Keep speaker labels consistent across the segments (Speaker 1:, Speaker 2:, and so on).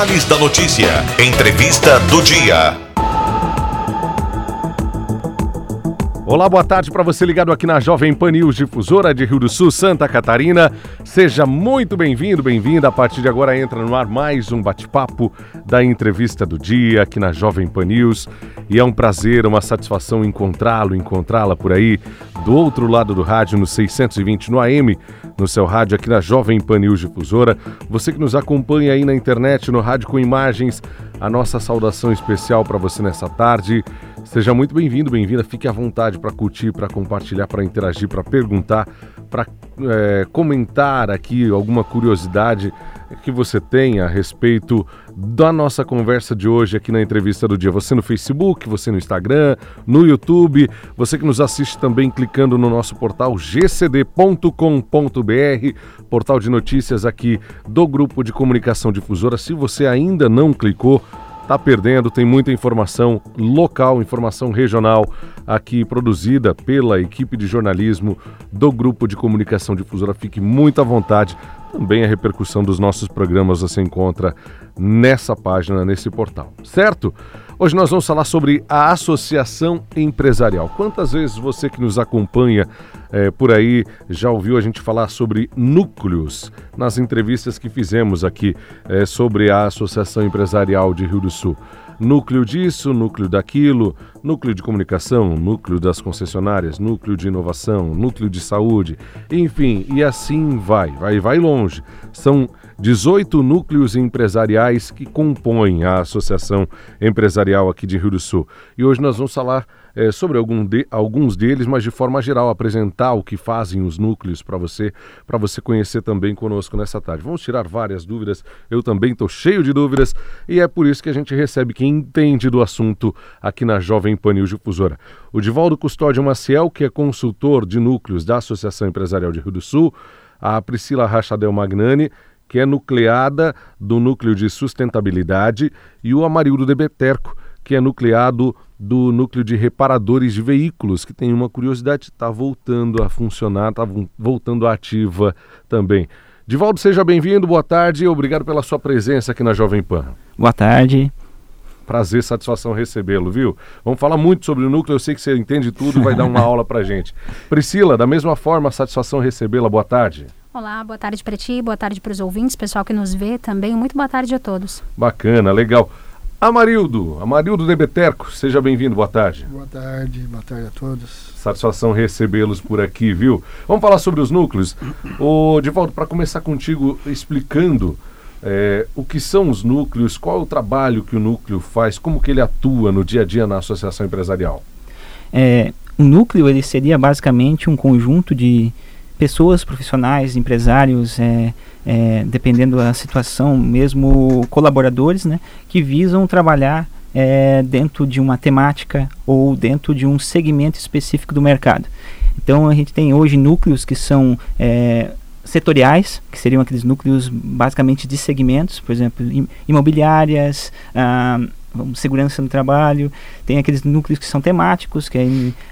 Speaker 1: detalhes da notícia. Entrevista do dia.
Speaker 2: Olá, boa tarde para você ligado aqui na Jovem Pan News Difusora de Rio do Sul, Santa Catarina. Seja muito bem-vindo, bem-vinda. A partir de agora entra no ar mais um bate-papo da entrevista do dia aqui na Jovem Pan News. E é um prazer, uma satisfação encontrá-lo, encontrá-la por aí do outro lado do rádio no 620 no AM, no seu rádio aqui na Jovem Pan News Difusora. Você que nos acompanha aí na internet, no rádio com imagens, a nossa saudação especial para você nessa tarde. Seja muito bem-vindo, bem-vinda. Fique à vontade para curtir, para compartilhar, para interagir, para perguntar, para é, comentar aqui alguma curiosidade que você tenha a respeito da nossa conversa de hoje aqui na entrevista do dia. Você no Facebook, você no Instagram, no YouTube, você que nos assiste também clicando no nosso portal gcd.com.br, portal de notícias aqui do Grupo de Comunicação Difusora. Se você ainda não clicou, está perdendo, tem muita informação local, informação regional aqui produzida pela equipe de jornalismo do Grupo de Comunicação Difusora. Fique muito à vontade. Também a repercussão dos nossos programas você encontra nessa página, nesse portal, certo? Hoje nós vamos falar sobre a associação empresarial. Quantas vezes você que nos acompanha é, por aí já ouviu a gente falar sobre núcleos nas entrevistas que fizemos aqui é, sobre a Associação Empresarial de Rio do Sul? Núcleo disso, núcleo daquilo, núcleo de comunicação, núcleo das concessionárias, núcleo de inovação, núcleo de saúde, enfim, e assim vai, vai, vai longe. São 18 núcleos empresariais que compõem a Associação Empresarial aqui de Rio do Sul. E hoje nós vamos falar é, sobre algum de, alguns deles, mas de forma geral, apresentar o que fazem os núcleos para você, para você conhecer também conosco nessa tarde. Vamos tirar várias dúvidas, eu também estou cheio de dúvidas, e é por isso que a gente recebe quem entende do assunto aqui na Jovem Pan News Difusora. O Divaldo Custódio Maciel, que é consultor de núcleos da Associação Empresarial de Rio do Sul, a Priscila Rachadel Magnani, que é nucleada do núcleo de sustentabilidade, e o Amarildo de Beterco, que é nucleado do núcleo de reparadores de veículos, que tem uma curiosidade, está voltando a funcionar, está voltando ativa também. Divaldo, seja bem-vindo, boa tarde e obrigado pela sua presença aqui na Jovem Pan.
Speaker 3: Boa tarde.
Speaker 2: Prazer, satisfação recebê-lo, viu? Vamos falar muito sobre o núcleo, eu sei que você entende tudo e vai dar uma aula pra gente. Priscila, da mesma forma, satisfação recebê-la, boa tarde.
Speaker 4: Olá, boa tarde para ti, boa tarde para os ouvintes, pessoal que nos vê também. Muito boa tarde a todos.
Speaker 2: Bacana, legal. Amarildo, Amarildo de Beterco, seja bem-vindo, boa tarde.
Speaker 5: Boa tarde, boa tarde a todos.
Speaker 2: Satisfação recebê-los por aqui, viu? Vamos falar sobre os núcleos. O Divaldo, para começar contigo explicando é, o que são os núcleos, qual é o trabalho que o núcleo faz, como que ele atua no dia a dia na associação empresarial.
Speaker 3: É, o núcleo ele seria basicamente um conjunto de pessoas profissionais, empresários, é, é, dependendo da situação, mesmo colaboradores, né, que visam trabalhar é, dentro de uma temática ou dentro de um segmento específico do mercado. Então a gente tem hoje núcleos que são é, setoriais, que seriam aqueles núcleos basicamente de segmentos, por exemplo, imobiliárias, ah, segurança no trabalho, tem aqueles núcleos que são temáticos, que é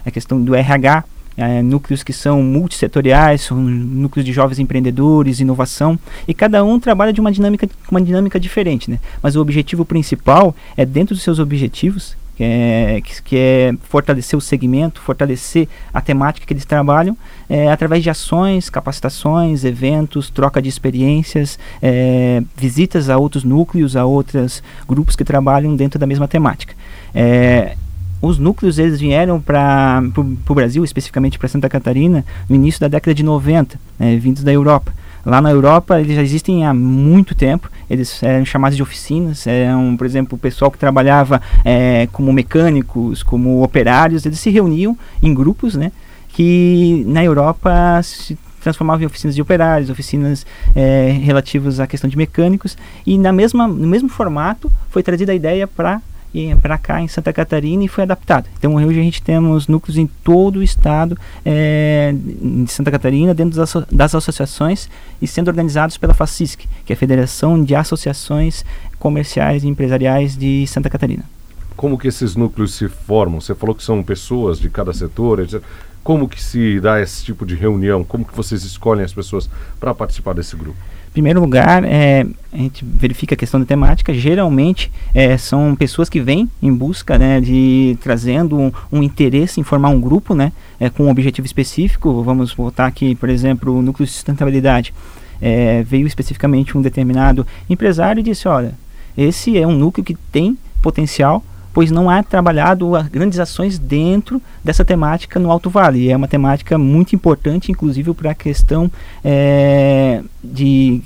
Speaker 3: a questão do RH, é, núcleos que são multissetoriais, são núcleos de jovens empreendedores, inovação, e cada um trabalha de uma dinâmica, uma dinâmica diferente, né? Mas o objetivo principal é dentro dos seus objetivos, que é, que, que é fortalecer o segmento, fortalecer a temática que eles trabalham, é, através de ações, capacitações, eventos, troca de experiências, é, visitas a outros núcleos, a outros grupos que trabalham dentro da mesma temática. É, os núcleos eles vieram para o Brasil, especificamente para Santa Catarina, no início da década de 90, né, vindos da Europa. Lá na Europa eles já existem há muito tempo, eles eram chamados de oficinas, eram, por exemplo, o pessoal que trabalhava é, como mecânicos, como operários, eles se reuniam em grupos, né, que na Europa se transformavam em oficinas de operários, oficinas é, relativas à questão de mecânicos, e na mesma, no mesmo formato foi trazida a ideia para para cá em Santa Catarina e foi adaptado. Então hoje a gente temos núcleos em todo o estado é, de Santa Catarina, dentro das, das, associações e sendo organizados pela FACISC, que é a Federação de Associações Comerciais e Empresariais de Santa Catarina.
Speaker 2: Como que esses núcleos se formam? Você falou que são pessoas de cada setor, etc. Como que se dá esse tipo de reunião? Como que vocês escolhem as pessoas para participar desse grupo?
Speaker 3: Primeiro lugar, é, a gente verifica a questão da temática. Geralmente é, são pessoas que vêm em busca né, de trazendo um, um, interesse em formar um grupo né, é, com um objetivo específico. Vamos voltar aqui, por exemplo, o núcleo de sustentabilidade. É, veio especificamente um determinado empresário e disse: Olha, esse é um núcleo que tem potencial pois não há trabalhado grandes ações dentro dessa temática no Alto Vale. É uma temática muito importante, inclusive para a questão é, de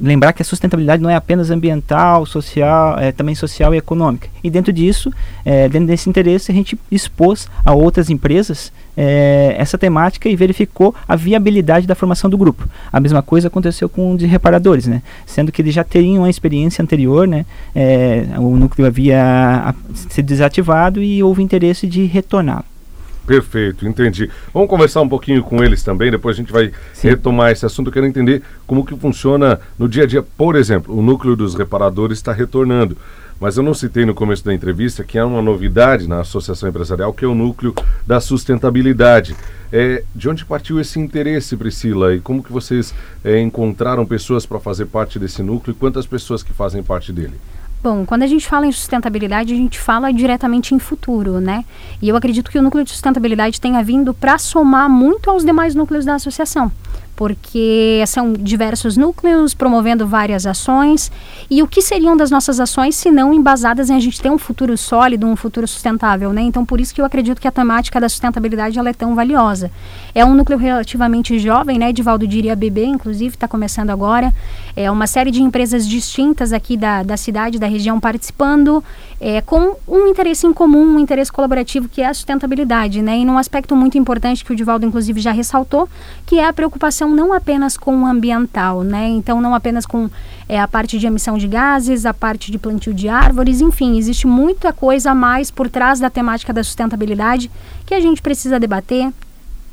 Speaker 3: lembrar que a sustentabilidade não é apenas ambiental, social, é também social e econômica. E dentro disso, é, dentro desse interesse, a gente expôs a outras empresas é, essa temática e verificou a viabilidade da formação do grupo. A mesma coisa aconteceu com os reparadores, né? Sendo que eles já teriam uma experiência anterior, né? É, o núcleo havia sido desativado e houve interesse de retorná-lo.
Speaker 2: Perfeito, entendi. Vamos conversar um pouquinho com eles também, depois a gente vai Sim. retomar esse assunto. Eu quero entender como que funciona no dia a dia. Por exemplo, o núcleo dos reparadores está retornando. Mas eu não citei no começo da entrevista que há uma novidade na Associação Empresarial, que é o núcleo da sustentabilidade. É, de onde partiu esse interesse, Priscila? E como que vocês é, encontraram pessoas para fazer parte desse núcleo e quantas pessoas que fazem parte dele?
Speaker 4: Bom, quando a gente fala em sustentabilidade, a gente fala diretamente em futuro, né? E eu acredito que o núcleo de sustentabilidade tenha vindo para somar muito aos demais núcleos da associação porque são diversos núcleos promovendo várias ações. E o que seriam das nossas ações se não embasadas em a gente ter um futuro sólido, um futuro sustentável, né? Então, por isso que eu acredito que a temática da sustentabilidade ela é tão valiosa. É um núcleo relativamente jovem, né? Edivaldo diria BB, inclusive, está começando agora. É uma série de empresas distintas aqui da, da cidade, da região, participando é, com um interesse em comum, um interesse colaborativo, que é a sustentabilidade, né? E num aspecto muito importante que o Divaldo, inclusive, já ressaltou, que é a preocupação não apenas com o ambiental, né? Então, não apenas com é, a parte de emissão de gases, a parte de plantio de árvores, enfim, existe muita coisa a mais por trás da temática da sustentabilidade que a gente precisa debater,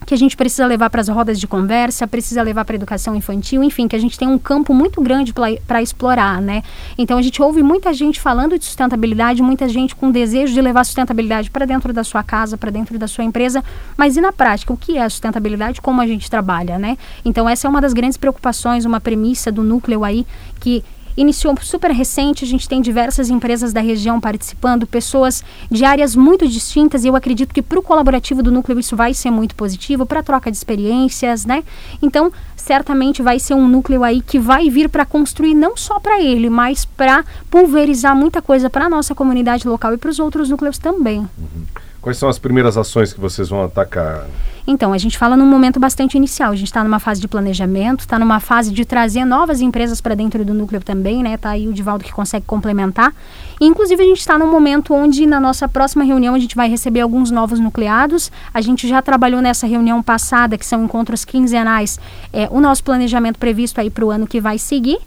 Speaker 4: que a gente precisa levar para as rodas de conversa, precisa levar para a educação infantil, enfim, que a gente tem um campo muito grande para explorar, né? Então a gente ouve muita gente falando de sustentabilidade, muita gente com desejo de levar sustentabilidade para dentro da sua casa, para dentro da sua empresa, mas e na prática, o que é a sustentabilidade, como a gente trabalha, né? Então essa é uma das grandes preocupações, uma premissa do núcleo aí que iniciou super recente, a gente tem diversas empresas da região participando, pessoas de áreas muito distintas, e eu acredito que para o colaborativo do núcleo isso vai ser muito positivo, para troca de experiências, né? Então, certamente vai ser um núcleo aí que vai vir para construir não só para ele, mas para pulverizar muita coisa para a nossa comunidade local e para os outros núcleos também.
Speaker 2: Uhum. Quais são as primeiras ações que vocês vão atacar?
Speaker 4: Então, a gente fala num momento bastante inicial. A gente está numa fase de planejamento, está numa fase de trazer novas empresas para dentro do núcleo também, né? Tá aí o Divaldo que consegue complementar. E, inclusive, a gente está num momento onde, na nossa próxima reunião, a gente vai receber alguns novos nucleados. A gente já trabalhou nessa reunião passada, que são encontros quinzenais, é, o nosso planejamento previsto aí para o ano que vai seguir.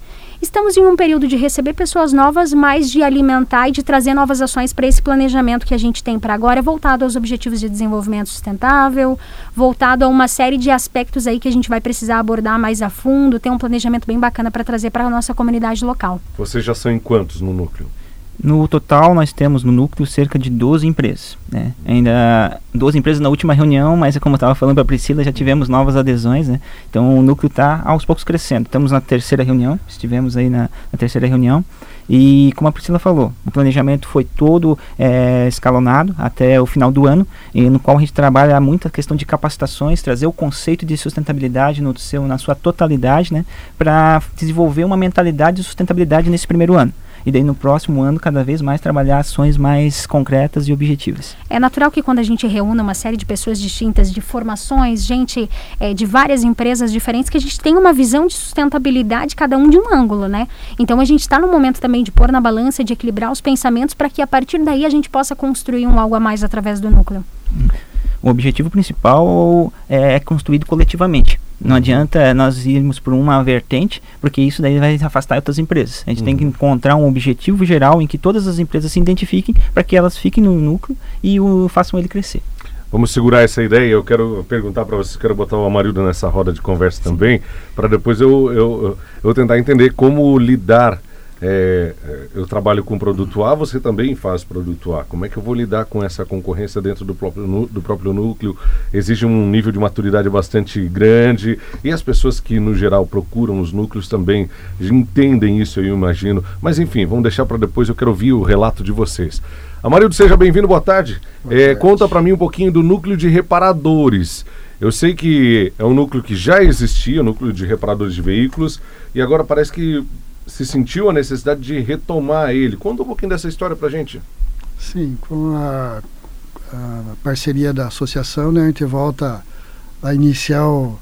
Speaker 4: Estamos em um período de receber pessoas novas, mas de alimentar e de trazer novas ações para esse planejamento que a gente tem para agora, voltado aos objetivos de desenvolvimento sustentável, voltado a uma série de aspectos aí que a gente vai precisar abordar mais a fundo, ter um planejamento bem bacana para trazer para a nossa comunidade local.
Speaker 2: Vocês já são em quantos no núcleo?
Speaker 3: No total, nós temos no núcleo cerca de 12 empresas. Né? Ainda 12 empresas na última reunião, mas como eu estava falando para a Priscila, já tivemos novas adesões. Né? Então o núcleo está aos poucos crescendo. Estamos na terceira reunião, estivemos aí na, na, terceira reunião. E como a Priscila falou, o planejamento foi todo é, escalonado até o final do ano, e no qual a gente trabalha muita questão de capacitações, trazer o conceito de sustentabilidade no seu, na sua totalidade, né? para desenvolver uma mentalidade de sustentabilidade nesse primeiro ano e daí no próximo ano cada vez mais trabalhar ações mais concretas e objetivas.
Speaker 4: É natural que quando a gente reúna uma série de pessoas distintas, de formações, gente é, de várias empresas diferentes, que a gente tem uma visão de sustentabilidade cada um de um ângulo, né? Então a gente está no momento também de pôr na balança, de equilibrar os pensamentos para que a partir daí a gente possa construir um algo a mais através do núcleo.
Speaker 3: O objetivo principal é, é construído coletivamente. Não adianta nós irmos por uma vertente, porque isso daí vai afastar outras empresas. A gente uhum. tem que uhum. encontrar um objetivo geral em que todas as empresas se identifiquem para que elas fiquem no núcleo e o, façam ele crescer.
Speaker 2: Vamos segurar essa ideia. Eu quero perguntar para vocês, quero botar o Amarildo nessa roda de conversa Sim. também, para depois eu, eu, eu tentar entender como lidar é, é, eu trabalho com produto A, você também faz produto A. Como é que eu vou lidar com essa concorrência dentro do próprio, do próprio núcleo? Exige um nível de maturidade bastante grande e as pessoas que, no geral, procuram os núcleos também entendem isso, eu imagino. Mas, enfim, vamos deixar para depois, eu quero ouvir o relato de vocês. Amarildo, seja bem-vindo, boa tarde. Boa é, tarde. Conta para mim um pouquinho do núcleo de reparadores. Eu sei que é um núcleo que já existia, o núcleo de reparadores de veículos, e agora parece que se sentiu a necessidade de retomar ele. Conta um pouquinho dessa história para gente.
Speaker 5: Sim, com a, a, parceria da associação, né, a gente volta a iniciar o,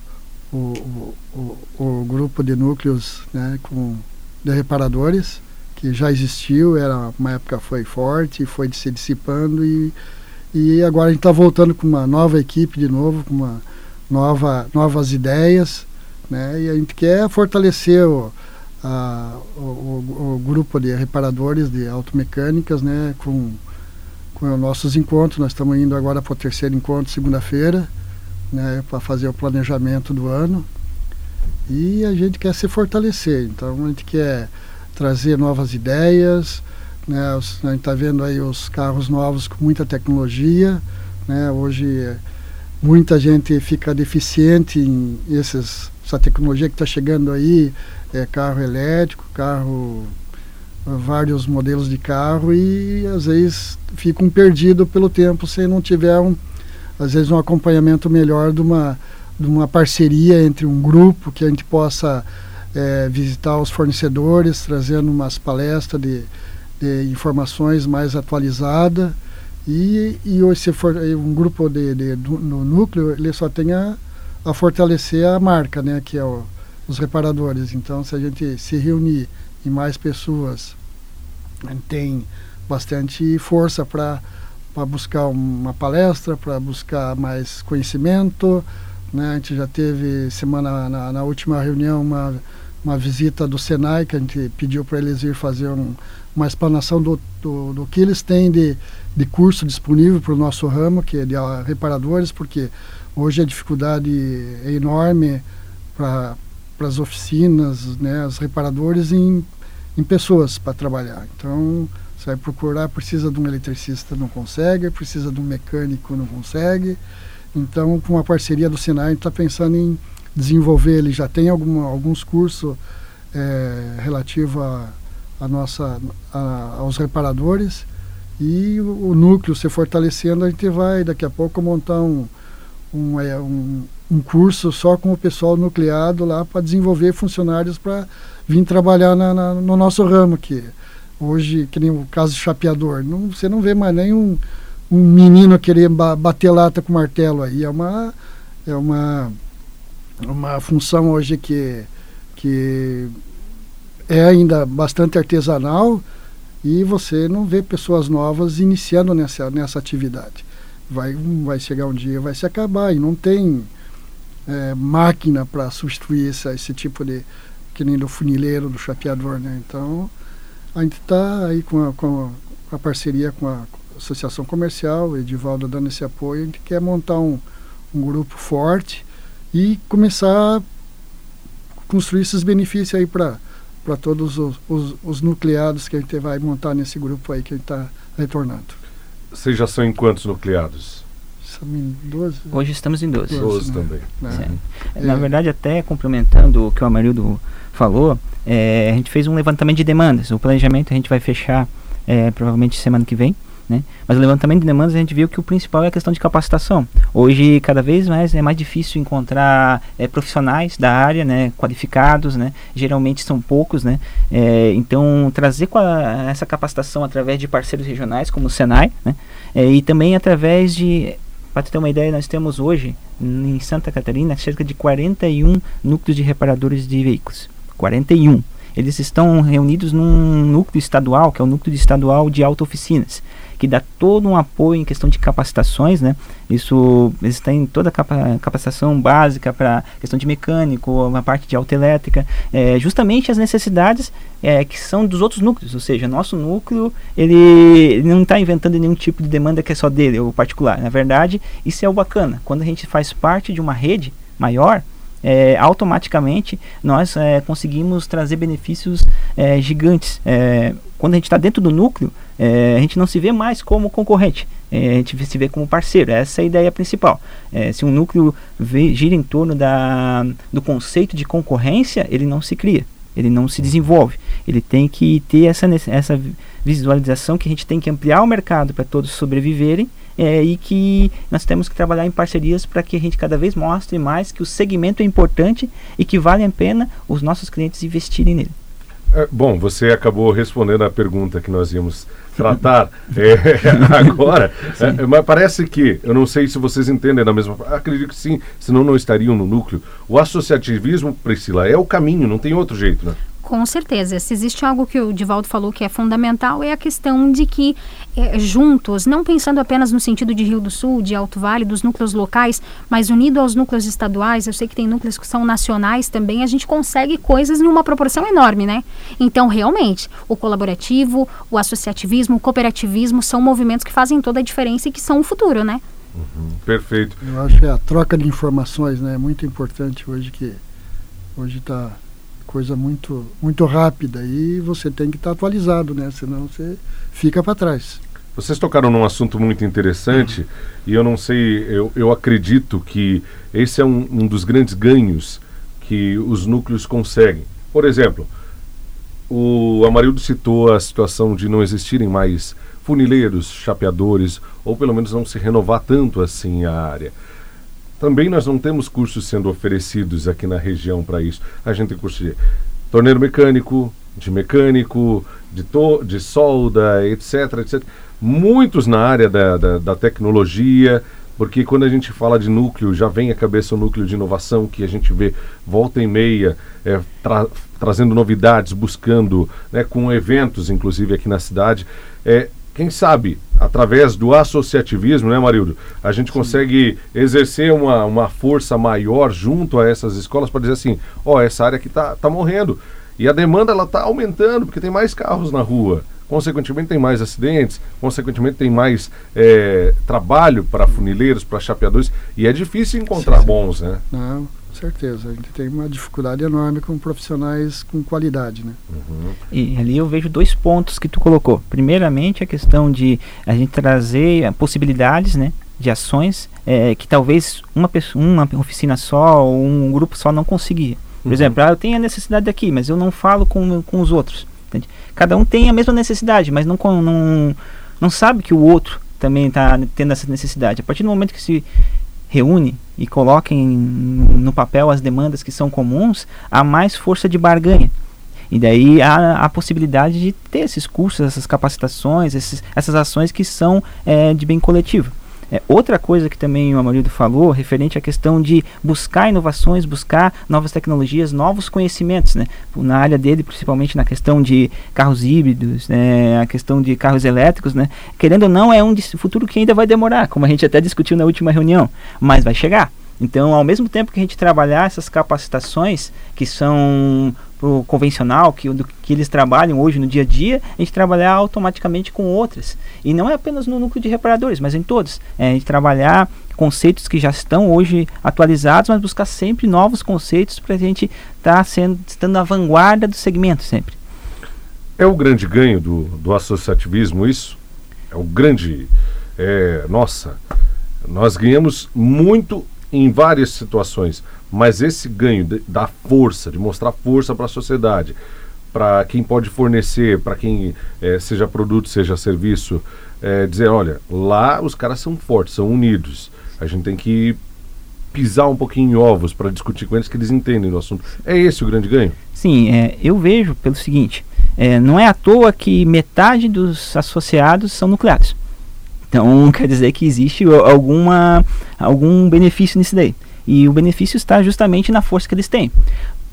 Speaker 5: o, o, o grupo de núcleos né, com, de reparadores, que já existiu, era uma época foi forte, foi se dissipando e, e agora a gente está voltando com uma nova equipe de novo, com uma nova, novas ideias, né, e a gente quer fortalecer o, a, o, o, grupo de reparadores de automecânicas, né, com, com os nossos encontros. Nós estamos indo agora para o terceiro encontro, segunda-feira, né, para fazer o planejamento do ano. E a gente quer se fortalecer, então a gente quer trazer novas ideias. Né, a gente está vendo aí os carros novos com muita tecnologia. Né, hoje muita gente fica deficiente em esses, essa tecnologia que está chegando aí é, carro elétrico, carro vários modelos de carro e às vezes ficam perdidos pelo tempo se não tiver um, às vezes um acompanhamento melhor de uma, de uma parceria entre um grupo que a gente possa é, visitar os fornecedores, trazendo umas palestras de, de informações mais atualizadas. E, e se for um grupo de, de, no núcleo ele só tem a, a fortalecer a marca, né, que é o os reparadores. Então, se a gente se reunir em mais pessoas, tem bastante força para buscar uma palestra, para buscar mais conhecimento. Né? A gente já teve semana na, na, última reunião uma, uma visita do Senai, que a gente pediu para eles ir fazer um, uma explanação do, do, do, que eles têm de, de curso disponível para o nosso ramo, que é de reparadores, porque hoje a dificuldade é enorme para para as oficinas, né, os reparadores em, em pessoas para trabalhar. Então, você vai procurar, precisa de um eletricista, não consegue, precisa de um mecânico, não consegue. Então, com a parceria do gente está pensando em desenvolver, ele já tem alguns cursos é, relativos a, a nossa, a, aos reparadores e o, o, núcleo se fortalecendo, a gente vai daqui a pouco montar um, um, é, um um curso só com o pessoal nucleado lá para desenvolver funcionários para vir trabalhar na, na, no nosso ramo que hoje que nem o caso de chapeador não, você não vê mais nem um, menino querer ba bater lata com martelo aí. É uma é uma uma função hoje que que é ainda bastante artesanal e você não vê pessoas novas iniciando nessa nessa atividade. Vai vai chegar um dia vai se acabar e não tem é, máquina para substituir esse, esse tipo de que nem do funileiro, do chapeador, né? Então a gente está aí com a, com a, parceria com a Associação Comercial, Edivaldo dando esse apoio, a gente quer montar um, um grupo forte e começar a construir esses benefícios aí para para todos os, os, os, nucleados que a gente vai montar nesse grupo aí que a gente está retornando.
Speaker 2: Vocês já são em quantos nucleados?
Speaker 3: Estamos em 12. Hoje estamos em 12.
Speaker 2: 12 né? também.
Speaker 3: É. É. Na verdade, até complementando o que o Amarildo falou, é, a gente fez um levantamento de demandas. O planejamento a gente vai fechar é, provavelmente semana que vem. Né? Mas o levantamento de demandas a gente viu que o principal é a questão de capacitação. Hoje, cada vez mais é mais difícil encontrar é, profissionais da área, né, qualificados, né? Geralmente são poucos, né? É, então, trazer essa capacitação através de parceiros regionais como o Senai, né? É, e também através de para ter uma ideia, nós temos hoje em Santa Catarina cerca de 41 núcleos de reparadores de veículos. 41. Eles estão reunidos num núcleo estadual, que é o núcleo estadual de auto-oficinas que dá todo um apoio em questão de capacitações, né? Isso, eles têm toda a capa, capacitação básica para questão de mecânico, uma parte de autoelétrica, é, justamente as necessidades é, que são dos outros núcleos, ou seja, nosso núcleo ele, não está inventando nenhum tipo de demanda que é só dele, ou particular. Na verdade, isso é o bacana. Quando a gente faz parte de uma rede maior, é, automaticamente nós é, conseguimos trazer benefícios é, gigantes. É, quando a gente está dentro do núcleo, é, a gente não se vê mais como concorrente, é, a gente se vê como parceiro. Essa é a ideia principal. se um núcleo vê, gira em torno da, do conceito de concorrência, ele não se cria ele não se desenvolve. Ele tem que ter essa, essa visualização que a gente tem que ampliar o mercado para todos sobreviverem é, e que nós temos que trabalhar em parcerias para que a gente cada vez mostre mais que o segmento é importante e que vale a pena os nossos clientes investirem nele.
Speaker 2: É, bom, você acabou respondendo a pergunta que nós íamos tratar é, agora, é, mas parece que, eu não sei se vocês entendem da mesma forma, acredito que sim, senão não estariam no núcleo. O associativismo, Priscila, é o caminho, não tem outro jeito, né?
Speaker 4: Com certeza. Se existe algo que o Divaldo falou que é fundamental, é a questão de que é, juntos, não pensando apenas no sentido de Rio do Sul, de Alto Vale, dos núcleos locais, mas unido aos núcleos estaduais, eu sei que tem núcleos que são nacionais também, a gente consegue coisas em uma proporção enorme, né? Então, realmente, o colaborativo, o associativismo, o cooperativismo são movimentos que fazem toda a diferença e que são o futuro, né?
Speaker 2: Uhum, perfeito.
Speaker 5: Eu acho que a troca de informações né, é muito importante hoje que hoje está coisa muito, muito rápida e você tem que estar tá atualizado, né? Senão você fica para trás.
Speaker 2: Vocês tocaram num assunto muito interessante uhum. e eu não sei, eu, eu acredito que esse é um, um dos grandes ganhos que os núcleos conseguem. Por exemplo, o Amarildo citou a situação de não existirem mais funileiros, chapeadores, ou pelo menos não se renovar tanto assim a área. Também nós não temos cursos sendo oferecidos aqui na região para isso. A gente tem curso de torneiro mecânico, de mecânico, de, to de solda, etc, etc. Muitos na área da, da, da tecnologia, porque quando a gente fala de núcleo, já vem à cabeça o núcleo de inovação que a gente vê volta e meia é, tra trazendo novidades, buscando, né, com eventos, inclusive aqui na cidade. É, quem sabe, através do associativismo, né, Marildo, a gente consegue exercer uma, uma força maior junto a essas escolas para dizer assim, ó, oh, essa área aqui está tá morrendo. E a demanda ela está aumentando, porque tem mais carros na rua. Consequentemente, tem mais acidentes, consequentemente, tem mais é, trabalho para funileiros, para chapeadores. E é difícil encontrar bons, né?
Speaker 5: Não, certeza. A gente tem uma dificuldade enorme com profissionais com qualidade, né?
Speaker 3: Uhum. E ali eu vejo dois pontos que tu colocou. Primeiramente, a questão de a gente trazer possibilidades, né? De ações é, que talvez uma, pessoa, uma oficina só ou um grupo só não conseguia. Por uhum. exemplo, ah, eu tenho a necessidade aqui, mas eu não falo com, com os outros. Entende? Cada um tem a mesma necessidade, mas não, não, não sabe que o outro também está tendo essa necessidade. A partir do momento que se reúne e coloquem no papel as demandas que são comuns, há mais força de barganha. E daí há a possibilidade de ter esses cursos, essas capacitações, esses, essas ações que são é, de bem coletivo. É, outra coisa que também o Amarildo falou, referente à questão de buscar inovações, buscar novas tecnologias, novos conhecimentos, né? Na área dele, principalmente na questão de carros híbridos, né? a questão de carros elétricos, né? Querendo ou não, é um futuro que ainda vai demorar, como a gente até discutiu na última reunião, mas vai chegar. Então, ao mesmo tempo que a gente trabalhar essas capacitações, que são pro convencional, que, do, que eles trabalham hoje no dia a dia, a gente trabalhar automaticamente com outras. E não é apenas no núcleo de reparadores, mas em todos. É a gente trabalhar conceitos que já estão hoje atualizados, mas buscar sempre novos conceitos para a gente estar tá sendo estando na vanguarda do segmento sempre.
Speaker 2: É o grande ganho do, do associativismo isso? É o grande. É, nossa, nós ganhamos muito em várias situações, mas esse ganho da força, de mostrar força para a sociedade, para quem pode fornecer, para quem é, seja produto, seja serviço, é, dizer, olha, lá os caras são fortes, são unidos. A gente tem que pisar um pouquinho em ovos para discutir com eles que eles entendem do assunto. É esse o grande ganho?
Speaker 3: Sim, é, eu vejo pelo seguinte, é, não é à toa que metade dos associados são nucleares. Então quer dizer que existe alguma, algum benefício nisso daí. E o benefício está justamente na força que eles têm.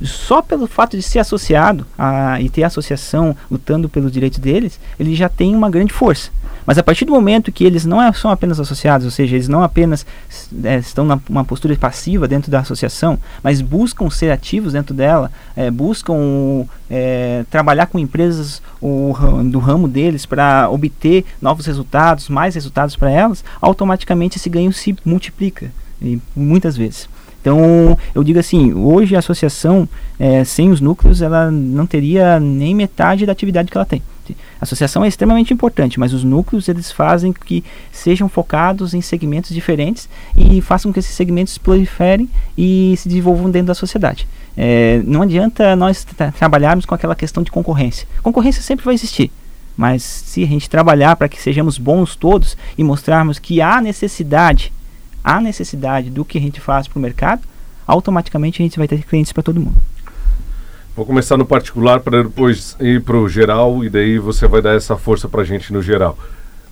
Speaker 3: Só pelo fato de ser associado a, e ter associação lutando pelos direitos deles, ele já tem uma grande força. Mas a partir do momento que eles não é, são apenas associados, ou seja, eles não apenas é, estão numa postura passiva dentro da associação, mas buscam ser ativos dentro dela, é, buscam é, trabalhar com empresas o, do ramo deles para obter novos resultados, mais resultados para elas, automaticamente esse ganho se multiplica, e muitas vezes. Então, eu digo assim, hoje a associação, é, sem os núcleos, ela não teria nem metade da atividade que ela tem. A associação é extremamente importante, mas os núcleos eles fazem que sejam focados em segmentos diferentes e façam que esses segmentos proliferem e se desenvolvam dentro da sociedade. É, não adianta nós tra trabalharmos com aquela questão de concorrência. Concorrência sempre vai existir. Mas se a gente trabalhar para que sejamos bons todos e mostrarmos que há necessidade, há necessidade do que a gente faz para o mercado, automaticamente a gente vai ter clientes para todo mundo.
Speaker 2: Vou começar no particular para depois ir para o geral e daí você vai dar essa força para a gente no geral.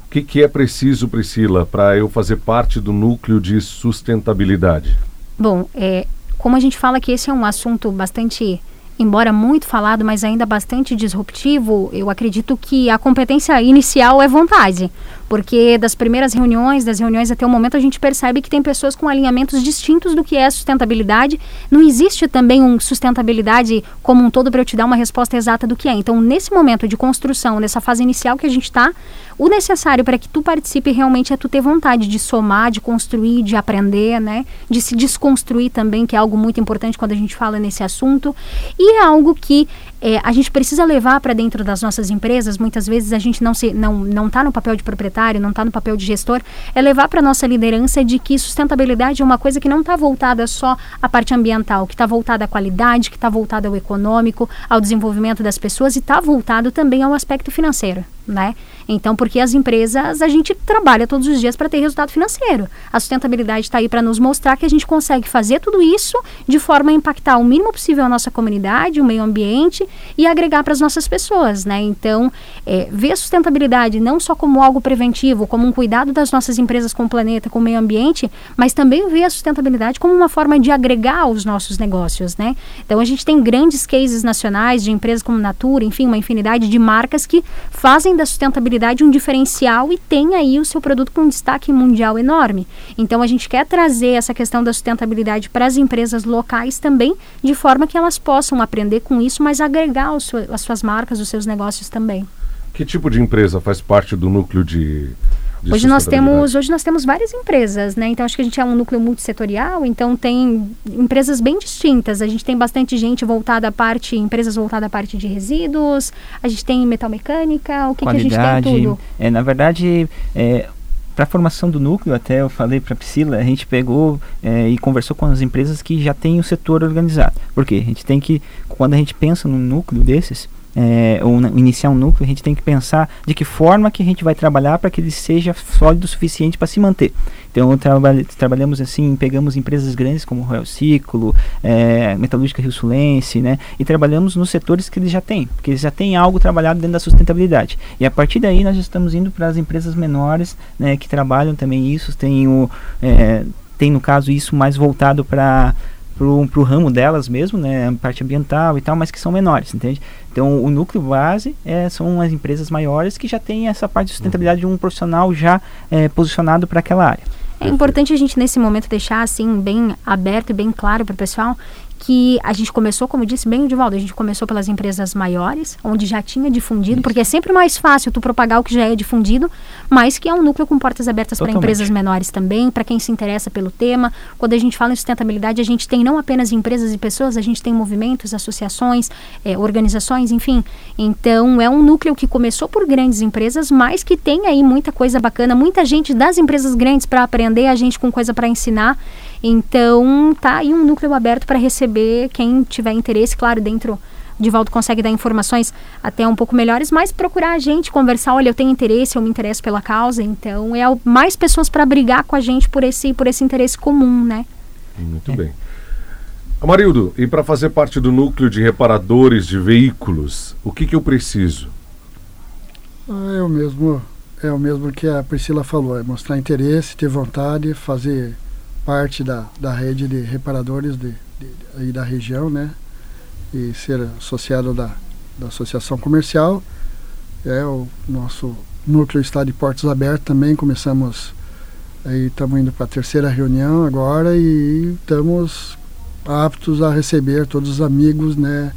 Speaker 2: O que, que é preciso, Priscila, para eu fazer parte do núcleo de sustentabilidade?
Speaker 4: Bom, é, como a gente fala que esse é um assunto bastante embora muito falado, mas ainda bastante disruptivo, eu acredito que a competência inicial é vontade. Porque das primeiras reuniões, das reuniões até o momento, a gente percebe que tem pessoas com alinhamentos distintos do que é sustentabilidade. Não existe também um sustentabilidade como um todo para eu te dar uma resposta exata do que é. Então, nesse momento de construção, nessa fase inicial que a gente está, o necessário para que tu participe realmente é tu ter vontade de somar, de construir, de aprender, né? De se desconstruir também, que é algo muito importante quando a gente fala nesse assunto. E é algo que é, a gente precisa levar para dentro das nossas empresas. Muitas vezes a gente não se não não está no papel de proprietário, não está no papel de gestor. É levar para nossa liderança de que sustentabilidade é uma coisa que não está voltada só à parte ambiental, que está voltada à qualidade, que está voltada ao econômico, ao desenvolvimento das pessoas e está voltado também ao aspecto financeiro né? Então, porque as empresas, a gente trabalha todos os dias para ter resultado financeiro. A sustentabilidade está aí para nos mostrar que a gente consegue fazer tudo isso de forma a impactar o mínimo possível a nossa comunidade, o meio ambiente e agregar para as nossas pessoas, né? Então, é, ver a sustentabilidade não só como algo preventivo, como um cuidado das nossas empresas com o planeta, com o meio ambiente, mas também ver a sustentabilidade como uma forma de agregar os nossos negócios, né? Então, a gente tem grandes cases nacionais de empresas como Natura, enfim, uma infinidade de marcas que fazem da sustentabilidade um diferencial e tem aí o seu produto com um destaque mundial enorme. Então a gente quer trazer essa questão da sustentabilidade para as empresas locais também, de forma que elas possam aprender com isso, mas agregar seu, as suas marcas, os seus negócios também.
Speaker 2: Que tipo de empresa faz parte do núcleo de
Speaker 4: hoje nós temos hoje nós temos várias empresas né? Então acho que a gente é um núcleo multissetorial então tem empresas bem distintas. A gente tem bastante gente voltada à parte empresas voltadas à parte de resíduos a gente tem metal mecânica o que, Qualidade, que a gente tem? Tudo.
Speaker 3: É na verdade é, para a formação do núcleo, até eu falei para a Priscila, a gente pegou é, e conversou com as empresas que já têm o setor organizado. Porque a gente tem que, quando a gente pensa num núcleo desses, é, ou iniciar um núcleo, a gente tem que pensar de que forma que a gente vai trabalhar para que ele seja sólido o suficiente para se manter. Então trabalha, trabalhamos assim, pegamos empresas grandes como Royal Ciclo, é, Metalúrgica Rio Sulense, né? E trabalhamos nos setores que eles já têm, porque eles já têm algo trabalhado dentro da sustentabilidade. E a partir daí nós estamos indo para as empresas menores, né, que trabalham também isso, tem o é, tem no caso isso mais voltado para pro, pro ramo delas mesmo, né, a parte ambiental e tal, mas que são menores, entende? Então, o núcleo base é, são as empresas maiores que já têm essa parte de sustentabilidade de um profissional já é, posicionado para aquela área.
Speaker 4: É importante a gente nesse momento deixar assim bem aberto e bem claro para o pessoal que a gente começou, como disse bem o Divaldo, a gente começou pelas empresas maiores, onde já tinha difundido, Isso. porque é sempre mais fácil tu propagar o que já é difundido, mas que é um núcleo com portas abertas para empresas menores também, para quem se interessa pelo tema. Quando a gente fala em sustentabilidade, a gente tem não apenas empresas e pessoas, a gente tem movimentos, associações, é, organizações, enfim. Então, é um núcleo que começou por grandes empresas, mas que tem aí muita coisa bacana, muita gente das empresas grandes para aprender, a gente com coisa para ensinar. Então, tá aí um núcleo aberto para receber quem tiver interesse, claro, dentro Divaldo consegue dar informações até um pouco melhores, mas procurar a gente, conversar, olha, eu tenho interesse, eu me interesso pela causa, então é mais pessoas para brigar com a gente por esse, por esse interesse comum, né?
Speaker 2: Muito é. bem. Amarildo, e para fazer parte do núcleo de reparadores de veículos, o que, que eu preciso?
Speaker 5: Ah, é o mesmo, é o mesmo que a Priscila falou, é mostrar interesse, ter vontade, fazer parte da, da rede de reparadores de, de, aí da região, né? E ser associado da, da associação comercial. É o nosso núcleo está de portas abertas também. Começamos aí estamos indo para a terceira reunião agora e estamos aptos a receber todos os amigos, né?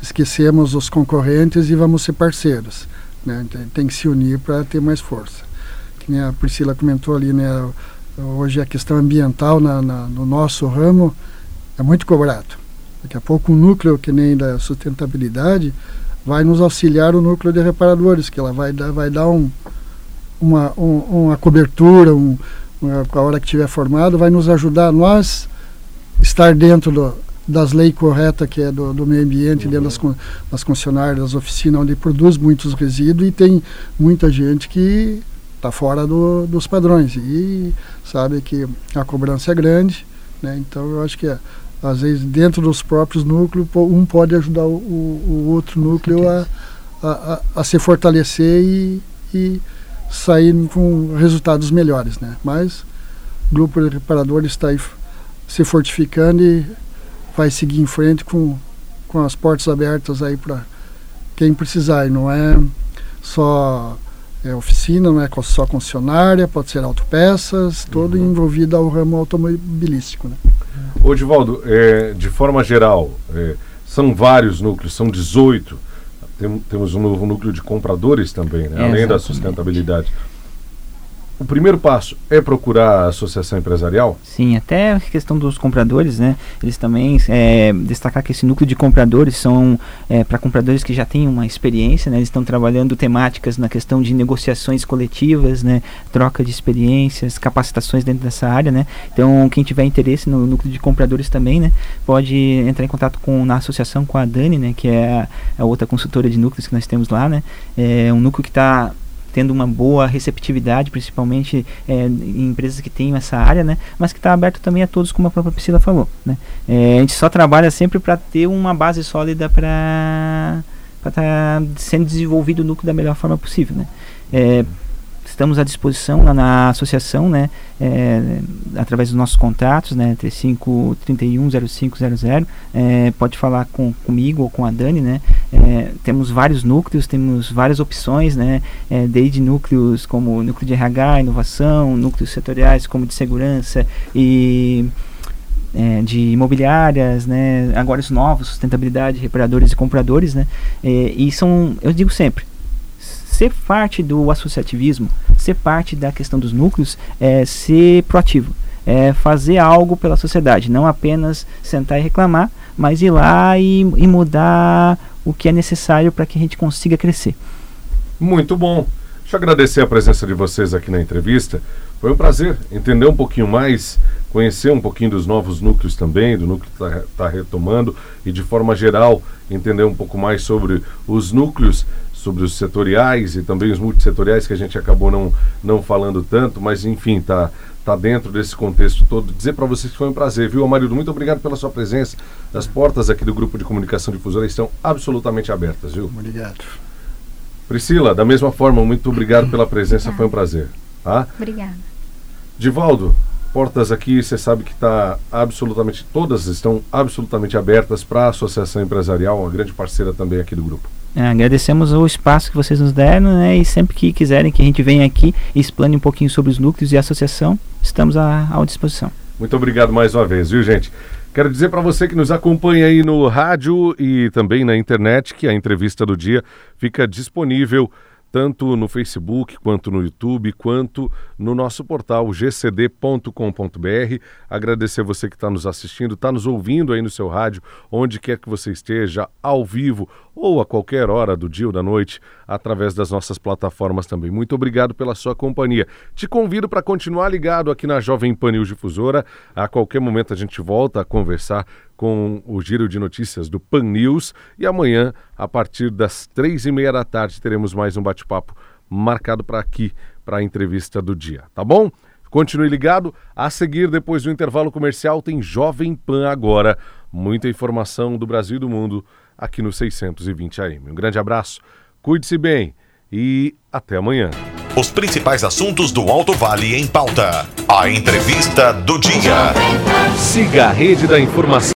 Speaker 5: Esquecemos os concorrentes e vamos ser parceiros, né? Tem, tem que se unir para ter mais força. Que a Priscila comentou ali, né? Hoje a questão ambiental na, na, no nosso ramo é muito cobrado. Daqui a pouco um núcleo que nem da sustentabilidade vai nos auxiliar o núcleo de reparadores, que ela vai dar, vai dar um, uma, um, uma cobertura, um, uma, a hora que estiver formado, vai nos ajudar nós estar dentro do, das leis corretas que é do, do meio ambiente, uhum. dentro das, das concessionárias, das oficinas, onde produz muitos resíduos e tem muita gente que está fora do, dos padrões e sabe que a cobrança é grande, né? então eu acho que às vezes dentro dos próprios núcleos um pode ajudar o, o outro núcleo a, a, a, se fortalecer e, e sair com resultados melhores, né? Mas o grupo de reparadores está aí se fortificando e vai seguir em frente com, com as portas abertas aí para quem precisar. E não é só é, oficina, não é só concessionária, pode ser autopeças, todo uhum. envolvido ao ramo automobilístico. Né?
Speaker 2: Ô, Divaldo, é, de forma geral, é, são vários núcleos, são 18 tem, temos um novo núcleo de compradores também, né? além da sustentabilidade. O primeiro passo é procurar a associação empresarial?
Speaker 3: Sim, até a questão dos compradores, né? Eles também é, destacar que esse núcleo de compradores são é, para compradores que já têm uma experiência, né? Eles estão trabalhando temáticas na questão de negociações coletivas, né? Troca de experiências, capacitações dentro dessa área, né? Então, quem tiver interesse no núcleo de compradores também, né? Pode entrar em contato com na associação com a Dani, né? Que é a, a outra consultora de núcleos que nós temos lá, né? É um núcleo que está tendo uma boa receptividade, principalmente é, em empresas que têm essa área, né? Mas que está aberto também a todos, como a própria Priscila falou, né? É, a gente só trabalha sempre para ter uma base sólida para estar tá sendo desenvolvido o núcleo da melhor forma possível, né? É, estamos à disposição lá na associação, né, é, através dos nossos contatos, né, 35 31 0500, é, pode falar com, comigo ou com a Dani, né, é, temos vários núcleos, temos várias opções, né, é, desde núcleos como núcleo de RH, inovação, núcleos setoriais como de segurança e é, de imobiliárias, né, agora os novos, sustentabilidade, reparadores e compradores, né, e são, eu digo sempre, ser parte do associativismo, ser parte da questão dos núcleos, é ser proativo. É fazer algo pela sociedade, não apenas sentar e reclamar, mas ir lá e, e mudar o que é necessário para que a gente consiga crescer.
Speaker 2: Muito bom. Deixa eu agradecer a presença de vocês aqui na entrevista. Foi um prazer entender um pouquinho mais, conhecer um pouquinho dos novos núcleos também, do núcleo que está tá retomando e, de forma geral, entender um pouco mais sobre os núcleos sobre os setoriais e também os multissetoriais que a gente acabou não, não falando tanto, mas enfim, tá, tá dentro desse contexto todo. Dizer para vocês que foi um prazer, viu, Amarildo? Muito obrigado pela sua presença. As portas aqui do Grupo de Comunicação Difusora estão absolutamente abertas, viu?
Speaker 5: Obrigado.
Speaker 2: Priscila, da mesma forma, muito obrigado pela presença, foi um prazer. Tá?
Speaker 4: Obrigada.
Speaker 2: Divaldo, portas aqui, você sabe que está absolutamente, todas estão absolutamente abertas para a Associação Empresarial, uma grande parceira também aqui do grupo.
Speaker 3: É, agradecemos o espaço que vocês nos deram, né? E sempre que quiserem que a gente venha aqui e explane um pouquinho sobre os núcleos e a associação, estamos à, à disposição.
Speaker 2: Muito obrigado mais uma vez, viu, gente? Quero dizer para você que nos acompanha aí no rádio e também na internet que a entrevista do dia fica disponível tanto no Facebook, quanto no YouTube, quanto no nosso portal gcd.com.br. Agradecer você que está nos assistindo, está nos ouvindo aí no seu rádio, onde quer que você esteja, ao vivo ou a qualquer hora do dia ou da noite, através das nossas plataformas também. Muito obrigado pela sua companhia. Te convido para continuar ligado aqui na Jovem Pan News Difusora. A qualquer momento a gente volta a conversar com o Giro de Notícias do Pan News. E amanhã, a partir das três e meia da tarde, teremos mais um bate-papo marcado para aqui, para a entrevista do dia. Tá bom? Continue ligado. A seguir, depois do intervalo comercial, tem Jovem Pan agora. Muita informação do Brasil e do mundo aqui no 620 AM. Um grande abraço, cuide-se bem e até amanhã.
Speaker 1: Os principais assuntos do Alto Vale em pauta. A entrevista do dia.
Speaker 2: Siga a rede da informação.